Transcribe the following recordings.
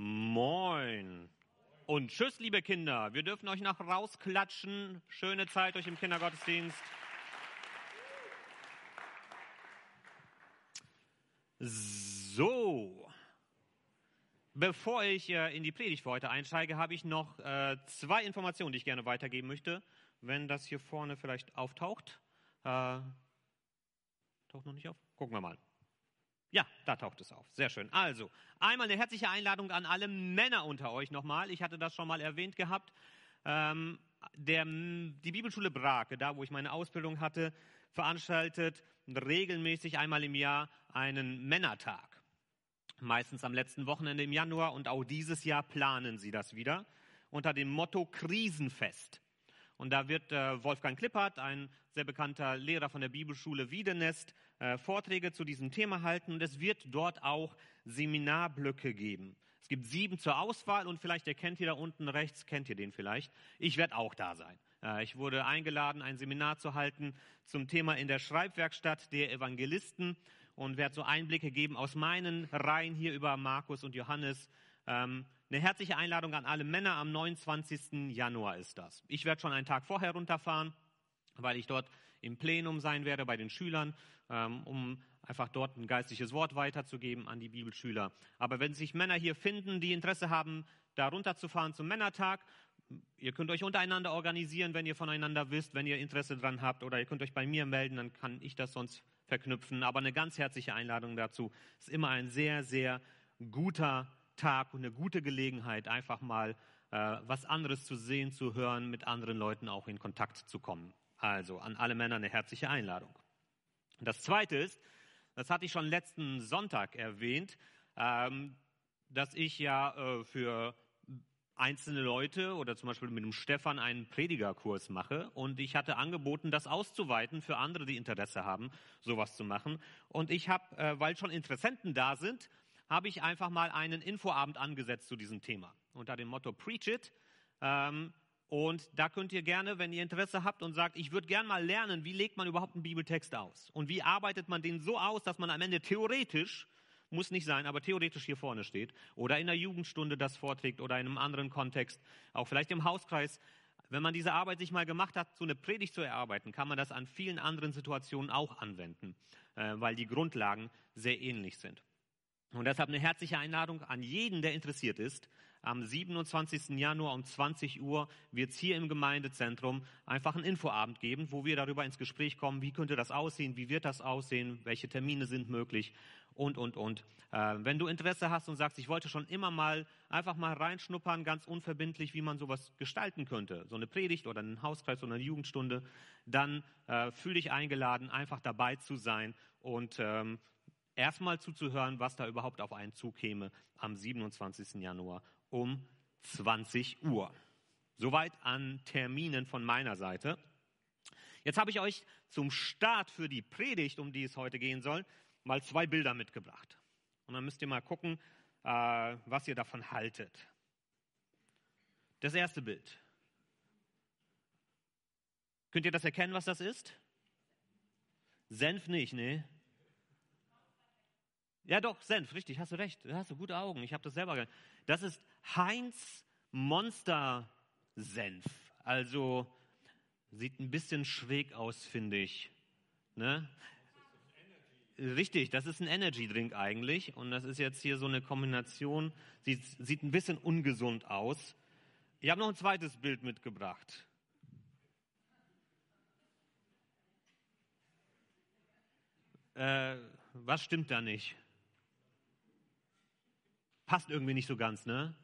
Moin. Und tschüss, liebe Kinder. Wir dürfen euch noch rausklatschen. Schöne Zeit euch im Kindergottesdienst. So. Bevor ich äh, in die Predigt für heute einsteige, habe ich noch äh, zwei Informationen, die ich gerne weitergeben möchte. Wenn das hier vorne vielleicht auftaucht. Äh, taucht noch nicht auf? Gucken wir mal. Ja, da taucht es auf. Sehr schön. Also, einmal eine herzliche Einladung an alle Männer unter euch nochmal. Ich hatte das schon mal erwähnt gehabt. Ähm, der, die Bibelschule Brake, da wo ich meine Ausbildung hatte, veranstaltet regelmäßig einmal im Jahr einen Männertag. Meistens am letzten Wochenende im Januar und auch dieses Jahr planen sie das wieder unter dem Motto Krisenfest. Und da wird äh, Wolfgang Klippert, ein sehr bekannter Lehrer von der Bibelschule Wiedenest, äh, Vorträge zu diesem Thema halten. Und es wird dort auch Seminarblöcke geben. Es gibt sieben zur Auswahl und vielleicht, ihr kennt ihr da unten rechts, kennt ihr den vielleicht. Ich werde auch da sein. Äh, ich wurde eingeladen, ein Seminar zu halten zum Thema in der Schreibwerkstatt der Evangelisten und werde so Einblicke geben aus meinen Reihen hier über Markus und Johannes. Ähm, eine herzliche Einladung an alle Männer. Am 29. Januar ist das. Ich werde schon einen Tag vorher runterfahren, weil ich dort im Plenum sein werde bei den Schülern, ähm, um einfach dort ein geistliches Wort weiterzugeben an die Bibelschüler. Aber wenn sich Männer hier finden, die Interesse haben, da runterzufahren zum Männertag, ihr könnt euch untereinander organisieren, wenn ihr voneinander wisst, wenn ihr Interesse dran habt, oder ihr könnt euch bei mir melden, dann kann ich das sonst verknüpfen. Aber eine ganz herzliche Einladung dazu. ist immer ein sehr, sehr guter Tag und eine gute Gelegenheit, einfach mal äh, was anderes zu sehen, zu hören, mit anderen Leuten auch in Kontakt zu kommen. Also an alle Männer eine herzliche Einladung. Das Zweite ist, das hatte ich schon letzten Sonntag erwähnt, ähm, dass ich ja äh, für einzelne Leute oder zum Beispiel mit dem Stefan einen Predigerkurs mache und ich hatte angeboten, das auszuweiten für andere, die Interesse haben, sowas zu machen. Und ich habe, äh, weil schon Interessenten da sind, habe ich einfach mal einen Infoabend angesetzt zu diesem Thema unter dem Motto Preach It. Ähm, und da könnt ihr gerne, wenn ihr Interesse habt und sagt, ich würde gern mal lernen, wie legt man überhaupt einen Bibeltext aus? Und wie arbeitet man den so aus, dass man am Ende theoretisch, muss nicht sein, aber theoretisch hier vorne steht oder in der Jugendstunde das vorträgt oder in einem anderen Kontext, auch vielleicht im Hauskreis. Wenn man diese Arbeit sich mal gemacht hat, so eine Predigt zu erarbeiten, kann man das an vielen anderen Situationen auch anwenden, äh, weil die Grundlagen sehr ähnlich sind. Und deshalb eine herzliche Einladung an jeden, der interessiert ist. Am 27. Januar um 20 Uhr wird es hier im Gemeindezentrum einfach einen Infoabend geben, wo wir darüber ins Gespräch kommen, wie könnte das aussehen, wie wird das aussehen, welche Termine sind möglich und, und, und. Äh, wenn du Interesse hast und sagst, ich wollte schon immer mal einfach mal reinschnuppern, ganz unverbindlich, wie man sowas gestalten könnte, so eine Predigt oder einen Hauskreis oder eine Jugendstunde, dann äh, fühl dich eingeladen, einfach dabei zu sein und ähm, erstmal zuzuhören, was da überhaupt auf einen zukäme am 27. Januar um 20 Uhr. Soweit an Terminen von meiner Seite. Jetzt habe ich euch zum Start für die Predigt, um die es heute gehen soll, mal zwei Bilder mitgebracht. Und dann müsst ihr mal gucken, äh, was ihr davon haltet. Das erste Bild. Könnt ihr das erkennen, was das ist? Senf nicht, ne? Ja, doch, Senf, richtig, hast du recht. Hast du gute Augen. Ich habe das selber gehört. Das ist Heinz Monster Senf. Also sieht ein bisschen schräg aus, finde ich. Ne? Richtig, das ist ein Energy Drink eigentlich. Und das ist jetzt hier so eine Kombination. Sieht, sieht ein bisschen ungesund aus. Ich habe noch ein zweites Bild mitgebracht. Äh, was stimmt da nicht? Passt irgendwie nicht so ganz, ne?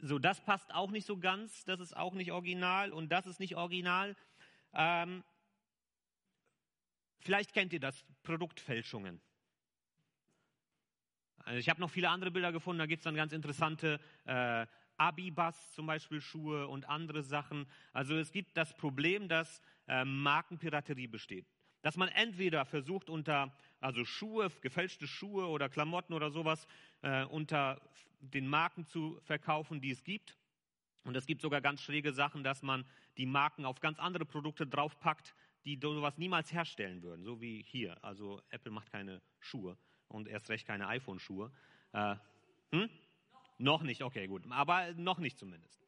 So, das passt auch nicht so ganz, das ist auch nicht original und das ist nicht original. Ähm, vielleicht kennt ihr das, Produktfälschungen. Also ich habe noch viele andere Bilder gefunden, da gibt es dann ganz interessante äh, Abibas zum Beispiel Schuhe und andere Sachen. Also es gibt das Problem, dass äh, Markenpiraterie besteht dass man entweder versucht unter, also Schuhe, gefälschte Schuhe oder Klamotten oder sowas, äh, unter den Marken zu verkaufen, die es gibt. Und es gibt sogar ganz schräge Sachen, dass man die Marken auf ganz andere Produkte draufpackt, die sowas niemals herstellen würden, so wie hier. Also Apple macht keine Schuhe und erst recht keine iPhone-Schuhe. Äh, hm? Noch nicht, okay, gut. Aber noch nicht zumindest.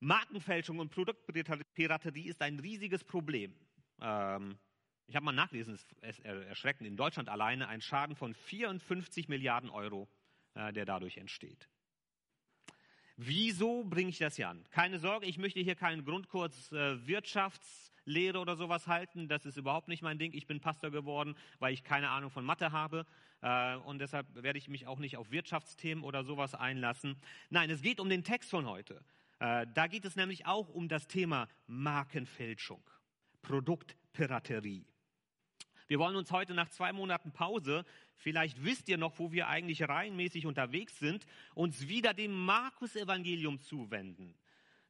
Markenfälschung und Produktpiraterie ist ein riesiges Problem. Ähm, ich habe mal nachgelesen, es ist erschreckend. In Deutschland alleine ein Schaden von 54 Milliarden Euro, äh, der dadurch entsteht. Wieso bringe ich das hier an? Keine Sorge, ich möchte hier keinen Grundkurs äh, Wirtschaftslehre oder sowas halten. Das ist überhaupt nicht mein Ding. Ich bin Pastor geworden, weil ich keine Ahnung von Mathe habe. Äh, und deshalb werde ich mich auch nicht auf Wirtschaftsthemen oder sowas einlassen. Nein, es geht um den Text von heute. Da geht es nämlich auch um das Thema Markenfälschung, Produktpiraterie. Wir wollen uns heute nach zwei Monaten Pause, vielleicht wisst ihr noch, wo wir eigentlich reihenmäßig unterwegs sind, uns wieder dem Markus-Evangelium zuwenden.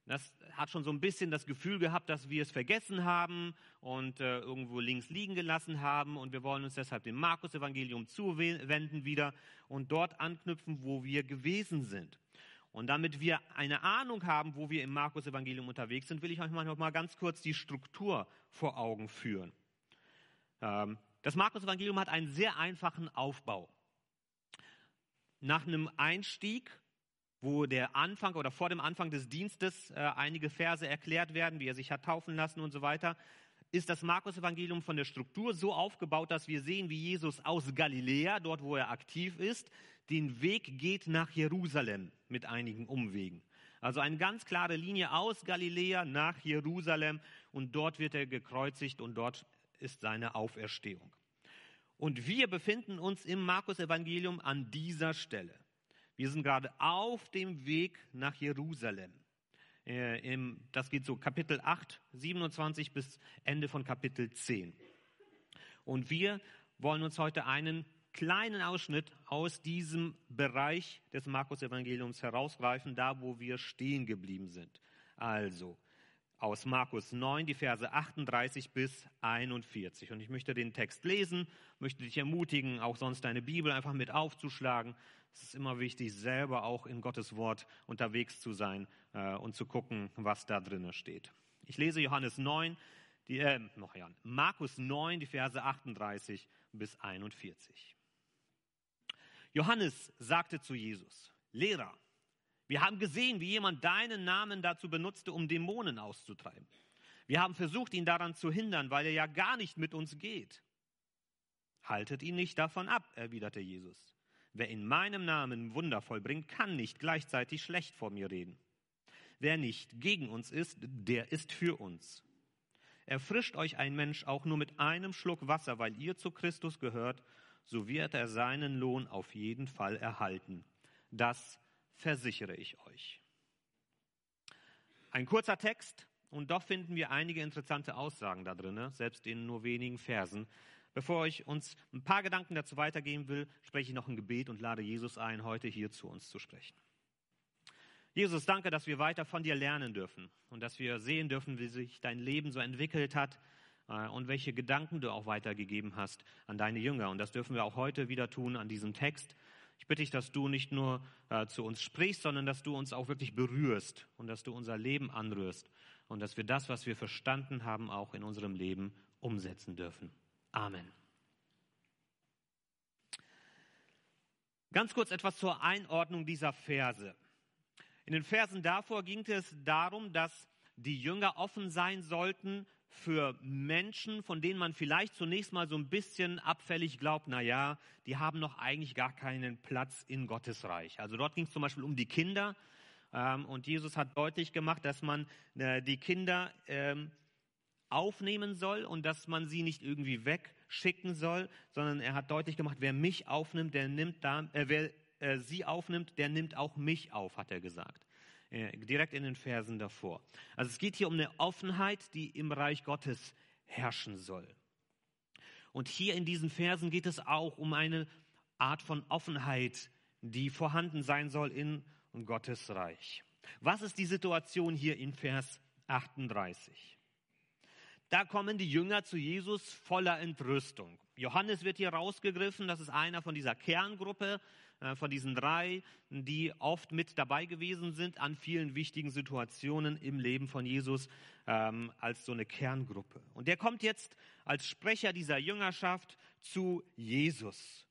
Das hat schon so ein bisschen das Gefühl gehabt, dass wir es vergessen haben und äh, irgendwo links liegen gelassen haben. Und wir wollen uns deshalb dem Markus-Evangelium zuwenden wieder und dort anknüpfen, wo wir gewesen sind. Und damit wir eine Ahnung haben, wo wir im Markus-Evangelium unterwegs sind, will ich euch mal noch mal ganz kurz die Struktur vor Augen führen. Ähm, das Markus-Evangelium hat einen sehr einfachen Aufbau. Nach einem Einstieg, wo der Anfang oder vor dem Anfang des Dienstes äh, einige Verse erklärt werden, wie er sich hat taufen lassen und so weiter, ist das Markus-Evangelium von der Struktur so aufgebaut, dass wir sehen, wie Jesus aus Galiläa, dort wo er aktiv ist, den Weg geht nach Jerusalem mit einigen Umwegen. Also eine ganz klare Linie aus Galiläa nach Jerusalem und dort wird er gekreuzigt und dort ist seine Auferstehung. Und wir befinden uns im Markus-Evangelium an dieser Stelle. Wir sind gerade auf dem Weg nach Jerusalem. Äh, das geht so Kapitel 8, 27 bis Ende von Kapitel 10. Und wir wollen uns heute einen kleinen Ausschnitt aus diesem Bereich des Markus-Evangeliums herausgreifen, da wo wir stehen geblieben sind. Also, aus Markus 9, die Verse 38 bis 41. Und ich möchte den Text lesen, möchte dich ermutigen, auch sonst deine Bibel einfach mit aufzuschlagen. Es ist immer wichtig, selber auch in Gottes Wort unterwegs zu sein äh, und zu gucken, was da drinnen steht. Ich lese Johannes 9, die, äh, noch ja, Markus 9, die Verse 38 bis 41. Johannes sagte zu Jesus, Lehrer, wir haben gesehen, wie jemand deinen Namen dazu benutzte, um Dämonen auszutreiben. Wir haben versucht, ihn daran zu hindern, weil er ja gar nicht mit uns geht. Haltet ihn nicht davon ab, erwiderte Jesus. Wer in meinem Namen Wunder vollbringt, kann nicht gleichzeitig schlecht vor mir reden. Wer nicht gegen uns ist, der ist für uns. Erfrischt euch ein Mensch auch nur mit einem Schluck Wasser, weil ihr zu Christus gehört, so wird er seinen Lohn auf jeden Fall erhalten. Das versichere ich euch. Ein kurzer Text und doch finden wir einige interessante Aussagen da drin, selbst in nur wenigen Versen. Bevor ich uns ein paar Gedanken dazu weitergeben will, spreche ich noch ein Gebet und lade Jesus ein, heute hier zu uns zu sprechen. Jesus, danke, dass wir weiter von dir lernen dürfen und dass wir sehen dürfen, wie sich dein Leben so entwickelt hat äh, und welche Gedanken du auch weitergegeben hast an deine Jünger. Und das dürfen wir auch heute wieder tun an diesem Text. Ich bitte dich, dass du nicht nur äh, zu uns sprichst, sondern dass du uns auch wirklich berührst und dass du unser Leben anrührst und dass wir das, was wir verstanden haben, auch in unserem Leben umsetzen dürfen. Amen. Ganz kurz etwas zur Einordnung dieser Verse. In den Versen davor ging es darum, dass die Jünger offen sein sollten für Menschen, von denen man vielleicht zunächst mal so ein bisschen abfällig glaubt, na ja, die haben noch eigentlich gar keinen Platz in Gottes Reich. Also dort ging es zum Beispiel um die Kinder. Ähm, und Jesus hat deutlich gemacht, dass man äh, die Kinder ähm, aufnehmen soll und dass man sie nicht irgendwie wegschicken soll, sondern er hat deutlich gemacht, wer mich aufnimmt, der nimmt da, äh, wer äh, sie aufnimmt, der nimmt auch mich auf, hat er gesagt. Äh, direkt in den Versen davor. Also es geht hier um eine Offenheit, die im Reich Gottes herrschen soll. Und hier in diesen Versen geht es auch um eine Art von Offenheit, die vorhanden sein soll in Gottes Reich. Was ist die Situation hier in Vers 38? Da kommen die Jünger zu Jesus voller Entrüstung. Johannes wird hier rausgegriffen, das ist einer von dieser Kerngruppe, von diesen drei, die oft mit dabei gewesen sind an vielen wichtigen Situationen im Leben von Jesus ähm, als so eine Kerngruppe. Und der kommt jetzt als Sprecher dieser Jüngerschaft zu Jesus.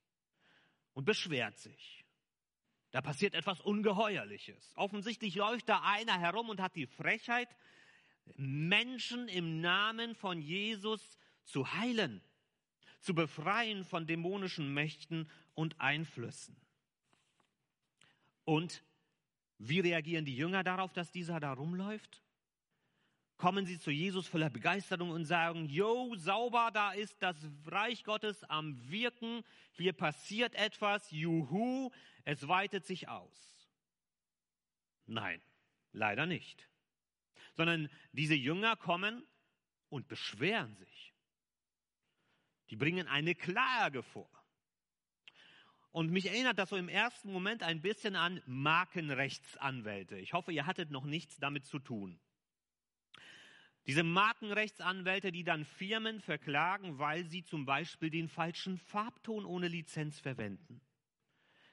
und beschwert sich. Da passiert etwas Ungeheuerliches. Offensichtlich läuft da einer herum und hat die Frechheit, Menschen im Namen von Jesus zu heilen, zu befreien von dämonischen Mächten und Einflüssen. Und wie reagieren die Jünger darauf, dass dieser da rumläuft? Kommen sie zu Jesus voller Begeisterung und sagen, Jo, sauber, da ist das Reich Gottes am Wirken, hier passiert etwas, juhu, es weitet sich aus. Nein, leider nicht. Sondern diese Jünger kommen und beschweren sich. Die bringen eine Klage vor. Und mich erinnert das so im ersten Moment ein bisschen an Markenrechtsanwälte. Ich hoffe, ihr hattet noch nichts damit zu tun. Diese Markenrechtsanwälte, die dann Firmen verklagen, weil sie zum Beispiel den falschen Farbton ohne Lizenz verwenden.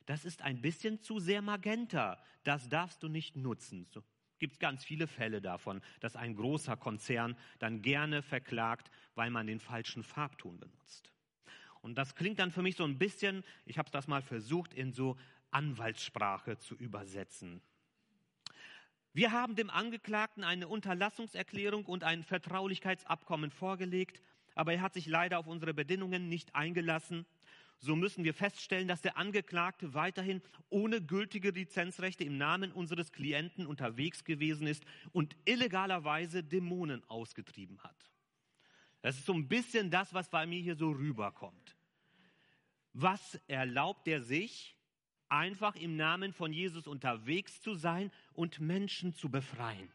Das ist ein bisschen zu sehr magenta. Das darfst du nicht nutzen. So gibt ganz viele Fälle davon, dass ein großer Konzern dann gerne verklagt, weil man den falschen Farbton benutzt. Und das klingt dann für mich so ein bisschen, ich habe das mal versucht, in so Anwaltssprache zu übersetzen. Wir haben dem Angeklagten eine Unterlassungserklärung und ein Vertraulichkeitsabkommen vorgelegt, aber er hat sich leider auf unsere Bedingungen nicht eingelassen. So müssen wir feststellen, dass der Angeklagte weiterhin ohne gültige Lizenzrechte im Namen unseres Klienten unterwegs gewesen ist und illegalerweise Dämonen ausgetrieben hat. Das ist so ein bisschen das, was bei mir hier so rüberkommt. Was erlaubt er sich, einfach im Namen von Jesus unterwegs zu sein und Menschen zu befreien?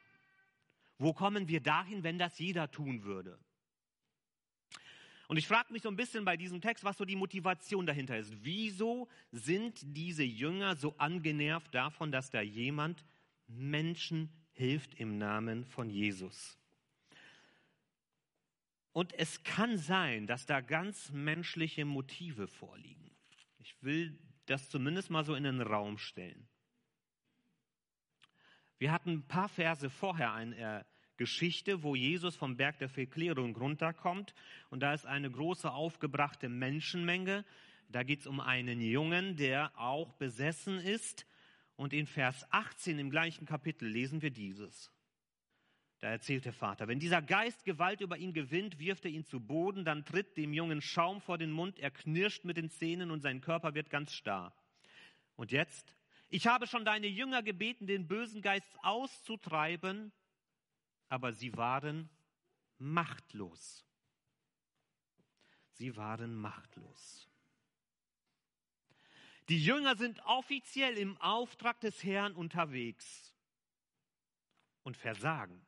Wo kommen wir dahin, wenn das jeder tun würde? Und ich frage mich so ein bisschen bei diesem Text, was so die Motivation dahinter ist. Wieso sind diese Jünger so angenervt davon, dass da jemand Menschen hilft im Namen von Jesus? Und es kann sein, dass da ganz menschliche Motive vorliegen. Ich will das zumindest mal so in den Raum stellen. Wir hatten ein paar Verse vorher eine Geschichte, wo Jesus vom Berg der Verklärung runterkommt und da ist eine große aufgebrachte Menschenmenge. Da geht es um einen Jungen, der auch besessen ist. Und in Vers 18 im gleichen Kapitel lesen wir dieses. Da erzählt der Vater, wenn dieser Geist Gewalt über ihn gewinnt, wirft er ihn zu Boden, dann tritt dem Jungen Schaum vor den Mund, er knirscht mit den Zähnen und sein Körper wird ganz starr. Und jetzt, ich habe schon deine Jünger gebeten, den bösen Geist auszutreiben, aber sie waren machtlos. Sie waren machtlos. Die Jünger sind offiziell im Auftrag des Herrn unterwegs und versagen.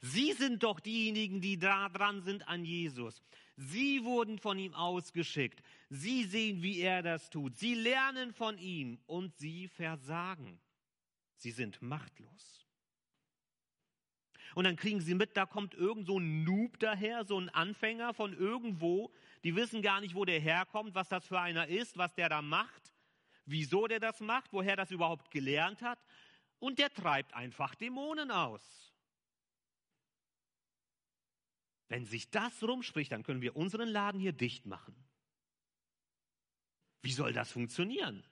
Sie sind doch diejenigen, die da dran sind an Jesus. Sie wurden von ihm ausgeschickt. Sie sehen, wie er das tut. Sie lernen von ihm und sie versagen. Sie sind machtlos. Und dann kriegen sie mit, da kommt irgend so ein Noob daher, so ein Anfänger von irgendwo. Die wissen gar nicht, wo der herkommt, was das für einer ist, was der da macht, wieso der das macht, woher das überhaupt gelernt hat. Und der treibt einfach Dämonen aus. Wenn sich das rumspricht, dann können wir unseren Laden hier dicht machen. Wie soll das funktionieren?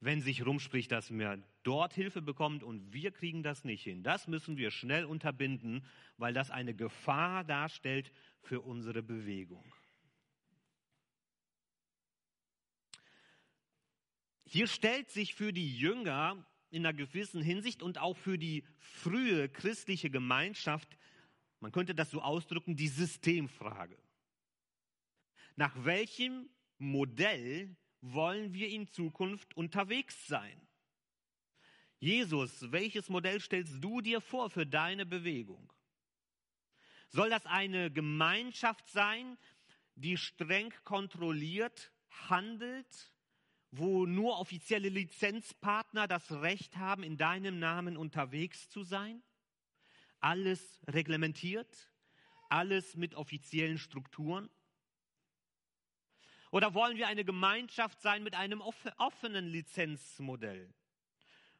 Wenn sich rumspricht, dass wir dort Hilfe bekommen und wir kriegen das nicht hin. Das müssen wir schnell unterbinden, weil das eine Gefahr darstellt für unsere Bewegung. Hier stellt sich für die Jünger in einer gewissen Hinsicht und auch für die frühe christliche Gemeinschaft man könnte das so ausdrücken, die Systemfrage. Nach welchem Modell wollen wir in Zukunft unterwegs sein? Jesus, welches Modell stellst du dir vor für deine Bewegung? Soll das eine Gemeinschaft sein, die streng kontrolliert handelt, wo nur offizielle Lizenzpartner das Recht haben, in deinem Namen unterwegs zu sein? Alles reglementiert, alles mit offiziellen Strukturen? Oder wollen wir eine Gemeinschaft sein mit einem offenen Lizenzmodell,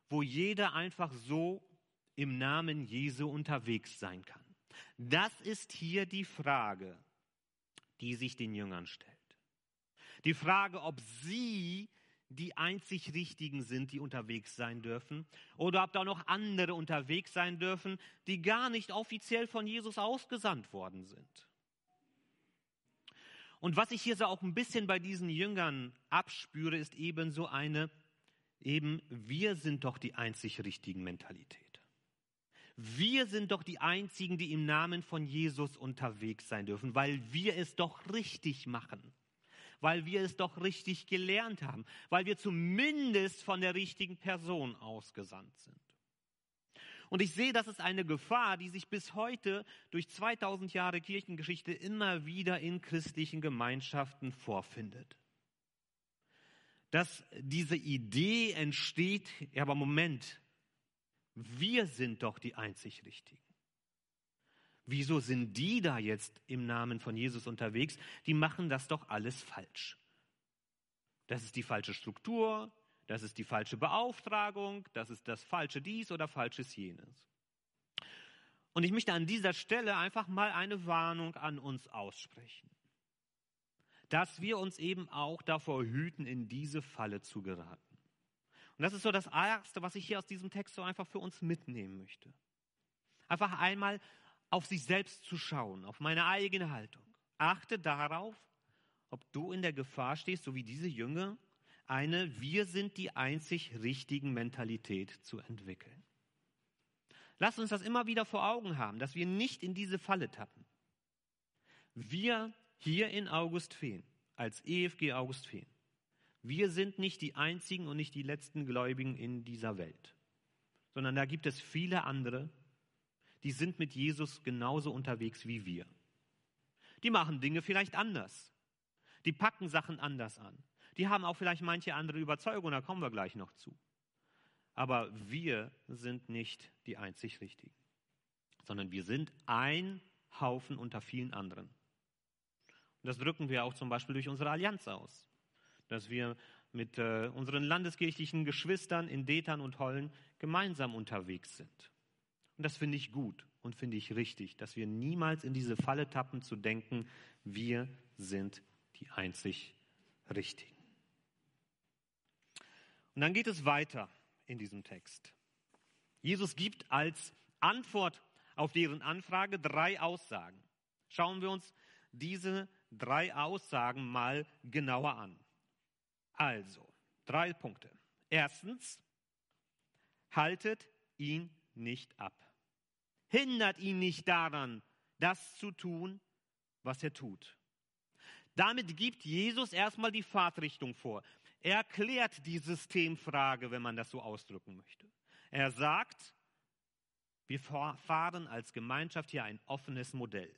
wo jeder einfach so im Namen Jesu unterwegs sein kann? Das ist hier die Frage, die sich den Jüngern stellt. Die Frage, ob sie die einzig Richtigen sind, die unterwegs sein dürfen, oder ob da noch andere unterwegs sein dürfen, die gar nicht offiziell von Jesus ausgesandt worden sind. Und was ich hier so auch ein bisschen bei diesen Jüngern abspüre, ist eben so eine, eben wir sind doch die einzig richtigen Mentalität. Wir sind doch die einzigen, die im Namen von Jesus unterwegs sein dürfen, weil wir es doch richtig machen weil wir es doch richtig gelernt haben, weil wir zumindest von der richtigen Person ausgesandt sind. Und ich sehe, das ist eine Gefahr, die sich bis heute durch 2000 Jahre Kirchengeschichte immer wieder in christlichen Gemeinschaften vorfindet. Dass diese Idee entsteht, ja, aber Moment, wir sind doch die einzig Richtigen. Wieso sind die da jetzt im Namen von Jesus unterwegs? Die machen das doch alles falsch. Das ist die falsche Struktur, das ist die falsche Beauftragung, das ist das falsche dies oder falsches jenes. Und ich möchte an dieser Stelle einfach mal eine Warnung an uns aussprechen, dass wir uns eben auch davor hüten, in diese Falle zu geraten. Und das ist so das Erste, was ich hier aus diesem Text so einfach für uns mitnehmen möchte. Einfach einmal auf sich selbst zu schauen, auf meine eigene Haltung. Achte darauf, ob du in der Gefahr stehst, so wie diese Jünger, eine Wir sind die einzig richtigen Mentalität zu entwickeln. Lass uns das immer wieder vor Augen haben, dass wir nicht in diese Falle tappen. Wir hier in Augustfehn, als EFG Augustfehn, wir sind nicht die einzigen und nicht die letzten Gläubigen in dieser Welt, sondern da gibt es viele andere, die sind mit Jesus genauso unterwegs wie wir. Die machen Dinge vielleicht anders. Die packen Sachen anders an. Die haben auch vielleicht manche andere Überzeugungen, da kommen wir gleich noch zu. Aber wir sind nicht die einzig Richtigen, sondern wir sind ein Haufen unter vielen anderen. Und das drücken wir auch zum Beispiel durch unsere Allianz aus, dass wir mit äh, unseren landeskirchlichen Geschwistern in Detern und Hollen gemeinsam unterwegs sind. Und das finde ich gut und finde ich richtig, dass wir niemals in diese Falle tappen zu denken, wir sind die einzig Richtigen. Und dann geht es weiter in diesem Text. Jesus gibt als Antwort auf deren Anfrage drei Aussagen. Schauen wir uns diese drei Aussagen mal genauer an. Also, drei Punkte. Erstens, haltet ihn nicht ab hindert ihn nicht daran, das zu tun, was er tut. Damit gibt Jesus erstmal die Fahrtrichtung vor. Er klärt die Systemfrage, wenn man das so ausdrücken möchte. Er sagt, wir fahren als Gemeinschaft hier ein offenes Modell.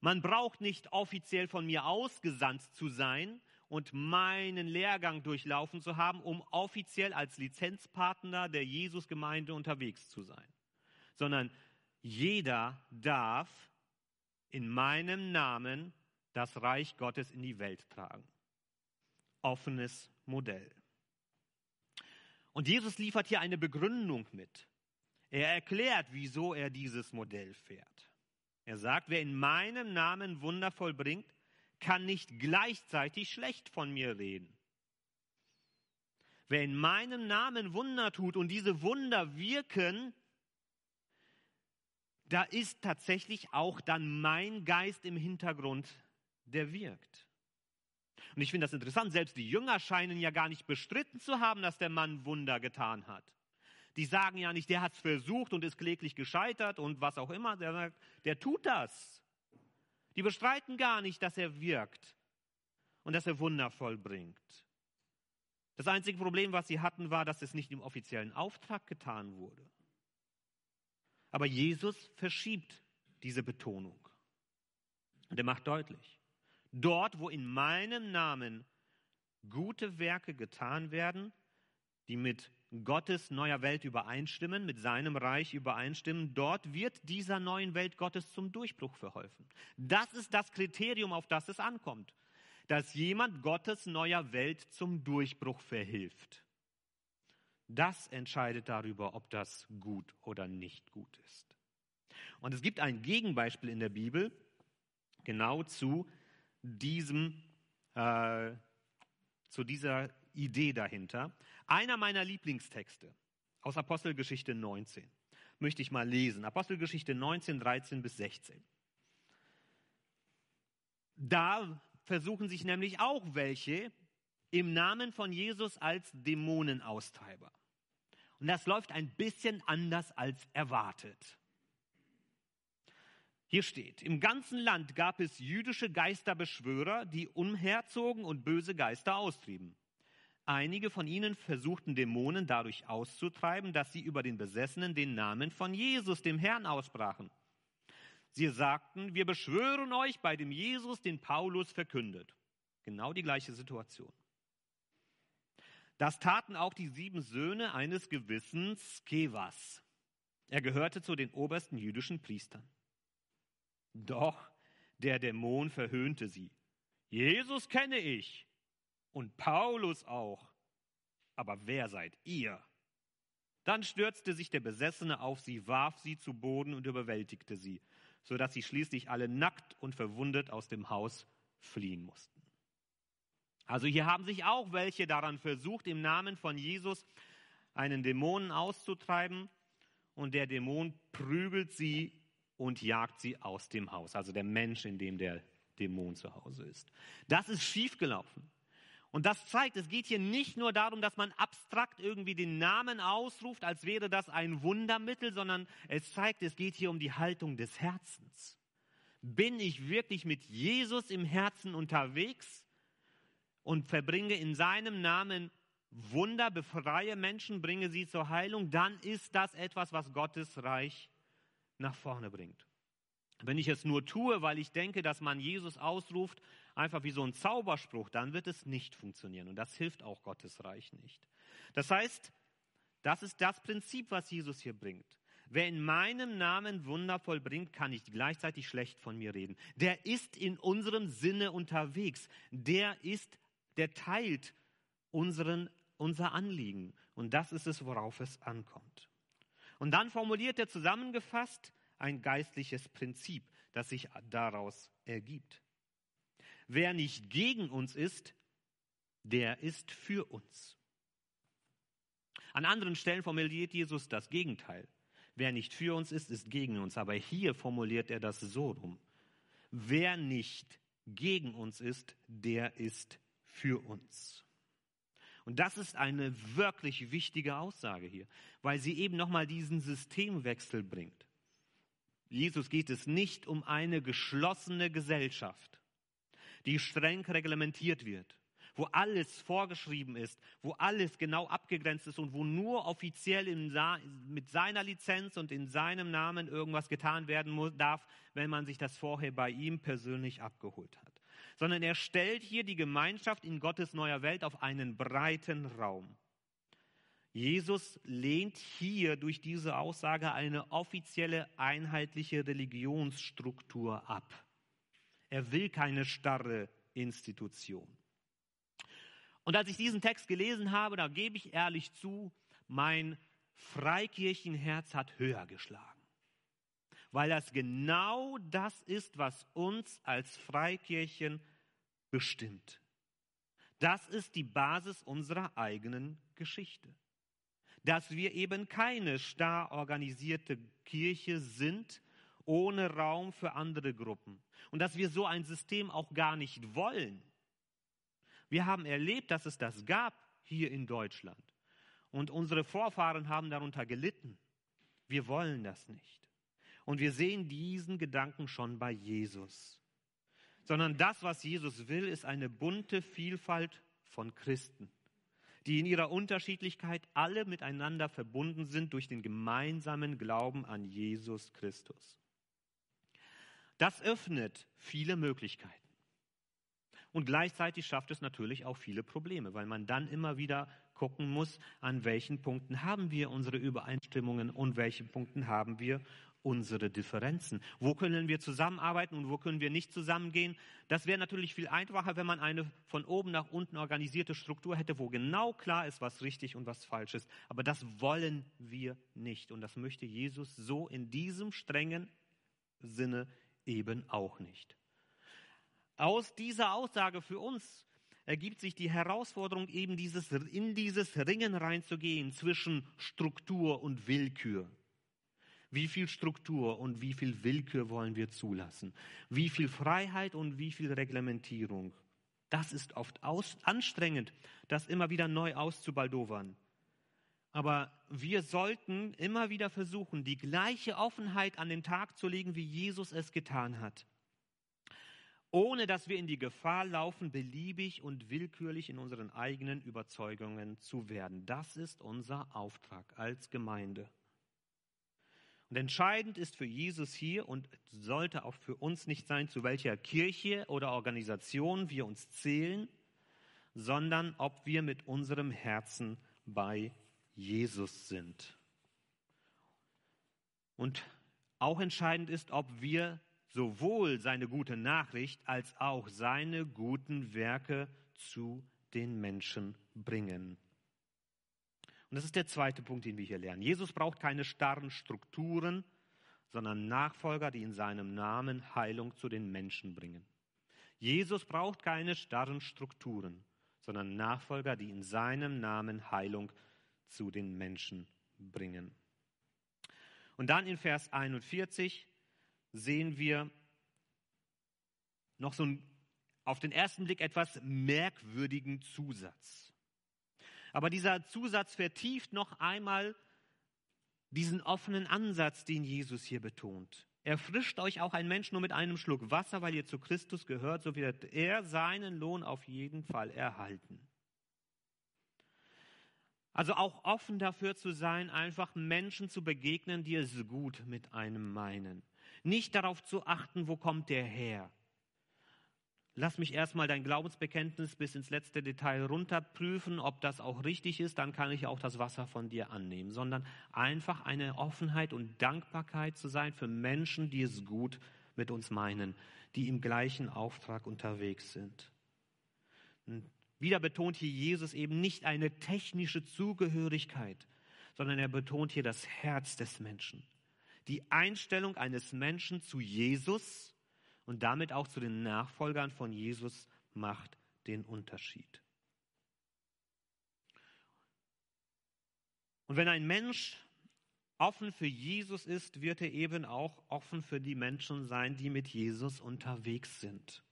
Man braucht nicht offiziell von mir ausgesandt zu sein und meinen Lehrgang durchlaufen zu haben, um offiziell als Lizenzpartner der Jesusgemeinde unterwegs zu sein sondern jeder darf in meinem Namen das Reich Gottes in die Welt tragen. Offenes Modell. Und Jesus liefert hier eine Begründung mit. Er erklärt, wieso er dieses Modell fährt. Er sagt, wer in meinem Namen Wunder vollbringt, kann nicht gleichzeitig schlecht von mir reden. Wer in meinem Namen Wunder tut und diese Wunder wirken, da ist tatsächlich auch dann mein Geist im Hintergrund, der wirkt. Und ich finde das interessant, selbst die Jünger scheinen ja gar nicht bestritten zu haben, dass der Mann Wunder getan hat. Die sagen ja nicht, der hat es versucht und ist kläglich gescheitert und was auch immer. Der sagt, der tut das. Die bestreiten gar nicht, dass er wirkt und dass er Wunder vollbringt. Das einzige Problem, was sie hatten, war, dass es nicht im offiziellen Auftrag getan wurde. Aber Jesus verschiebt diese Betonung. Und er macht deutlich, dort, wo in meinem Namen gute Werke getan werden, die mit Gottes neuer Welt übereinstimmen, mit seinem Reich übereinstimmen, dort wird dieser neuen Welt Gottes zum Durchbruch verholfen. Das ist das Kriterium, auf das es ankommt, dass jemand Gottes neuer Welt zum Durchbruch verhilft. Das entscheidet darüber, ob das gut oder nicht gut ist. Und es gibt ein Gegenbeispiel in der Bibel genau zu diesem äh, zu dieser Idee dahinter. Einer meiner Lieblingstexte aus Apostelgeschichte 19 möchte ich mal lesen. Apostelgeschichte 19, 13 bis 16. Da versuchen sich nämlich auch welche im Namen von Jesus als Dämonenaustreiber. Und das läuft ein bisschen anders als erwartet. Hier steht, im ganzen Land gab es jüdische Geisterbeschwörer, die umherzogen und böse Geister austrieben. Einige von ihnen versuchten Dämonen dadurch auszutreiben, dass sie über den Besessenen den Namen von Jesus, dem Herrn, ausbrachen. Sie sagten, wir beschwören euch bei dem Jesus, den Paulus verkündet. Genau die gleiche Situation. Das taten auch die sieben Söhne eines gewissen Skevas. Er gehörte zu den obersten jüdischen Priestern. Doch der Dämon verhöhnte sie. Jesus kenne ich und Paulus auch. Aber wer seid ihr? Dann stürzte sich der Besessene auf sie, warf sie zu Boden und überwältigte sie sodass sie schließlich alle nackt und verwundet aus dem Haus fliehen mussten. Also hier haben sich auch welche daran versucht, im Namen von Jesus einen Dämonen auszutreiben und der Dämon prügelt sie und jagt sie aus dem Haus, also der Mensch, in dem der Dämon zu Hause ist. Das ist schiefgelaufen. Und das zeigt, es geht hier nicht nur darum, dass man abstrakt irgendwie den Namen ausruft, als wäre das ein Wundermittel, sondern es zeigt, es geht hier um die Haltung des Herzens. Bin ich wirklich mit Jesus im Herzen unterwegs und verbringe in seinem Namen Wunder, befreie Menschen, bringe sie zur Heilung, dann ist das etwas, was Gottes Reich nach vorne bringt. Wenn ich es nur tue, weil ich denke, dass man Jesus ausruft, einfach wie so ein Zauberspruch, dann wird es nicht funktionieren. Und das hilft auch Gottes Reich nicht. Das heißt, das ist das Prinzip, was Jesus hier bringt. Wer in meinem Namen Wunder vollbringt, kann nicht gleichzeitig schlecht von mir reden. Der ist in unserem Sinne unterwegs. Der ist, der teilt unseren, unser Anliegen. Und das ist es, worauf es ankommt. Und dann formuliert er zusammengefasst ein geistliches Prinzip, das sich daraus ergibt. Wer nicht gegen uns ist, der ist für uns. An anderen Stellen formuliert Jesus das Gegenteil. Wer nicht für uns ist, ist gegen uns. Aber hier formuliert er das so rum. Wer nicht gegen uns ist, der ist für uns. Und das ist eine wirklich wichtige Aussage hier, weil sie eben nochmal diesen Systemwechsel bringt. Jesus geht es nicht um eine geschlossene Gesellschaft die streng reglementiert wird, wo alles vorgeschrieben ist, wo alles genau abgegrenzt ist und wo nur offiziell mit seiner Lizenz und in seinem Namen irgendwas getan werden muss, darf, wenn man sich das vorher bei ihm persönlich abgeholt hat. Sondern er stellt hier die Gemeinschaft in Gottes neuer Welt auf einen breiten Raum. Jesus lehnt hier durch diese Aussage eine offizielle einheitliche Religionsstruktur ab. Er will keine starre Institution. Und als ich diesen Text gelesen habe, da gebe ich ehrlich zu, mein Freikirchenherz hat höher geschlagen. Weil das genau das ist, was uns als Freikirchen bestimmt. Das ist die Basis unserer eigenen Geschichte. Dass wir eben keine starr organisierte Kirche sind, ohne Raum für andere Gruppen. Und dass wir so ein System auch gar nicht wollen. Wir haben erlebt, dass es das gab hier in Deutschland. Und unsere Vorfahren haben darunter gelitten. Wir wollen das nicht. Und wir sehen diesen Gedanken schon bei Jesus. Sondern das, was Jesus will, ist eine bunte Vielfalt von Christen, die in ihrer Unterschiedlichkeit alle miteinander verbunden sind durch den gemeinsamen Glauben an Jesus Christus. Das öffnet viele Möglichkeiten. Und gleichzeitig schafft es natürlich auch viele Probleme, weil man dann immer wieder gucken muss, an welchen Punkten haben wir unsere Übereinstimmungen und welchen Punkten haben wir unsere Differenzen. Wo können wir zusammenarbeiten und wo können wir nicht zusammengehen? Das wäre natürlich viel einfacher, wenn man eine von oben nach unten organisierte Struktur hätte, wo genau klar ist, was richtig und was falsch ist. Aber das wollen wir nicht. Und das möchte Jesus so in diesem strengen Sinne eben auch nicht. aus dieser Aussage für uns ergibt sich die Herausforderung, eben dieses, in dieses Ringen reinzugehen zwischen Struktur und Willkür. Wie viel Struktur und wie viel Willkür wollen wir zulassen? Wie viel Freiheit und wie viel Reglementierung? Das ist oft aus, anstrengend, das immer wieder neu auszubaldowern. Aber wir sollten immer wieder versuchen, die gleiche Offenheit an den Tag zu legen, wie Jesus es getan hat ohne dass wir in die Gefahr laufen, beliebig und willkürlich in unseren eigenen Überzeugungen zu werden. Das ist unser Auftrag als Gemeinde. Und entscheidend ist für Jesus hier und sollte auch für uns nicht sein, zu welcher Kirche oder Organisation wir uns zählen, sondern ob wir mit unserem Herzen bei Jesus sind. Und auch entscheidend ist, ob wir sowohl seine gute Nachricht als auch seine guten Werke zu den Menschen bringen. Und das ist der zweite Punkt, den wir hier lernen. Jesus braucht keine starren Strukturen, sondern Nachfolger, die in seinem Namen Heilung zu den Menschen bringen. Jesus braucht keine starren Strukturen, sondern Nachfolger, die in seinem Namen Heilung zu den Menschen bringen. Und dann in Vers 41 sehen wir noch so einen auf den ersten Blick etwas merkwürdigen Zusatz. Aber dieser Zusatz vertieft noch einmal diesen offenen Ansatz, den Jesus hier betont. Erfrischt euch auch ein Mensch nur mit einem Schluck Wasser, weil ihr zu Christus gehört, so wird er seinen Lohn auf jeden Fall erhalten. Also auch offen dafür zu sein, einfach Menschen zu begegnen, die es gut mit einem meinen. Nicht darauf zu achten, wo kommt der her. Lass mich erstmal dein Glaubensbekenntnis bis ins letzte Detail runterprüfen, ob das auch richtig ist, dann kann ich auch das Wasser von dir annehmen, sondern einfach eine Offenheit und Dankbarkeit zu sein für Menschen, die es gut mit uns meinen, die im gleichen Auftrag unterwegs sind. Und wieder betont hier Jesus eben nicht eine technische Zugehörigkeit, sondern er betont hier das Herz des Menschen die Einstellung eines Menschen zu Jesus und damit auch zu den Nachfolgern von Jesus macht den Unterschied. Und wenn ein Mensch offen für Jesus ist, wird er eben auch offen für die Menschen sein, die mit Jesus unterwegs sind.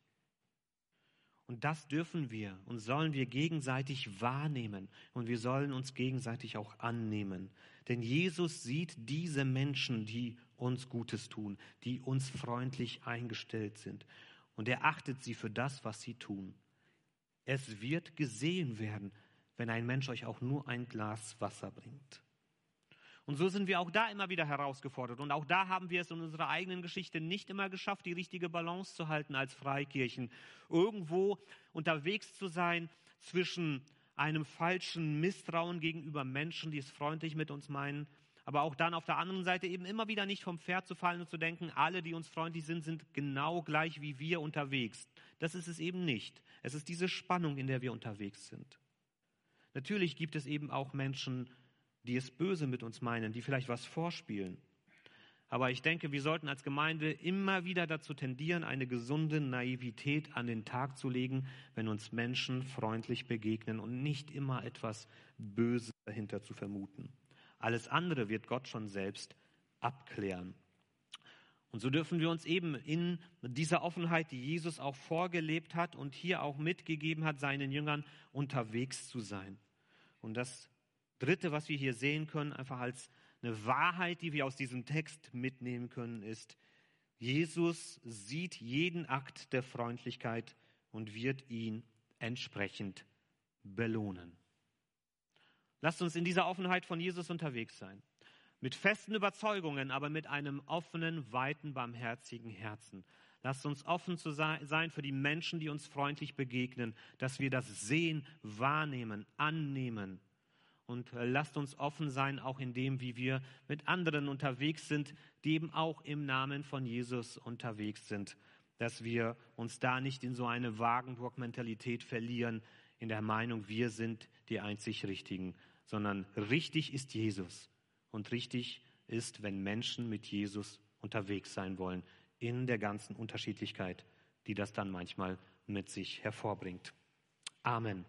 Und das dürfen wir und sollen wir gegenseitig wahrnehmen und wir sollen uns gegenseitig auch annehmen. Denn Jesus sieht diese Menschen, die uns Gutes tun, die uns freundlich eingestellt sind. Und er achtet sie für das, was sie tun. Es wird gesehen werden, wenn ein Mensch euch auch nur ein Glas Wasser bringt. Und so sind wir auch da immer wieder herausgefordert. Und auch da haben wir es in unserer eigenen Geschichte nicht immer geschafft, die richtige Balance zu halten als Freikirchen. Irgendwo unterwegs zu sein zwischen einem falschen Misstrauen gegenüber Menschen, die es freundlich mit uns meinen, aber auch dann auf der anderen Seite eben immer wieder nicht vom Pferd zu fallen und zu denken, alle, die uns freundlich sind, sind genau gleich wie wir unterwegs. Das ist es eben nicht. Es ist diese Spannung, in der wir unterwegs sind. Natürlich gibt es eben auch Menschen, die es böse mit uns meinen, die vielleicht was vorspielen. Aber ich denke, wir sollten als Gemeinde immer wieder dazu tendieren, eine gesunde Naivität an den Tag zu legen, wenn uns Menschen freundlich begegnen und nicht immer etwas Böses dahinter zu vermuten. Alles andere wird Gott schon selbst abklären. Und so dürfen wir uns eben in dieser Offenheit, die Jesus auch vorgelebt hat und hier auch mitgegeben hat, seinen Jüngern unterwegs zu sein. Und das Dritte, was wir hier sehen können, einfach als eine Wahrheit, die wir aus diesem Text mitnehmen können, ist, Jesus sieht jeden Akt der Freundlichkeit und wird ihn entsprechend belohnen. Lasst uns in dieser Offenheit von Jesus unterwegs sein. Mit festen Überzeugungen, aber mit einem offenen, weiten, barmherzigen Herzen. Lasst uns offen zu sein für die Menschen, die uns freundlich begegnen, dass wir das sehen, wahrnehmen, annehmen und äh, lasst uns offen sein, auch in dem, wie wir mit anderen unterwegs sind, die eben auch im Namen von Jesus unterwegs sind. Dass wir uns da nicht in so eine Wagenburg-Mentalität verlieren, in der Meinung, wir sind die einzig Richtigen, sondern richtig ist Jesus. Und richtig ist, wenn Menschen mit Jesus unterwegs sein wollen, in der ganzen Unterschiedlichkeit, die das dann manchmal mit sich hervorbringt. Amen.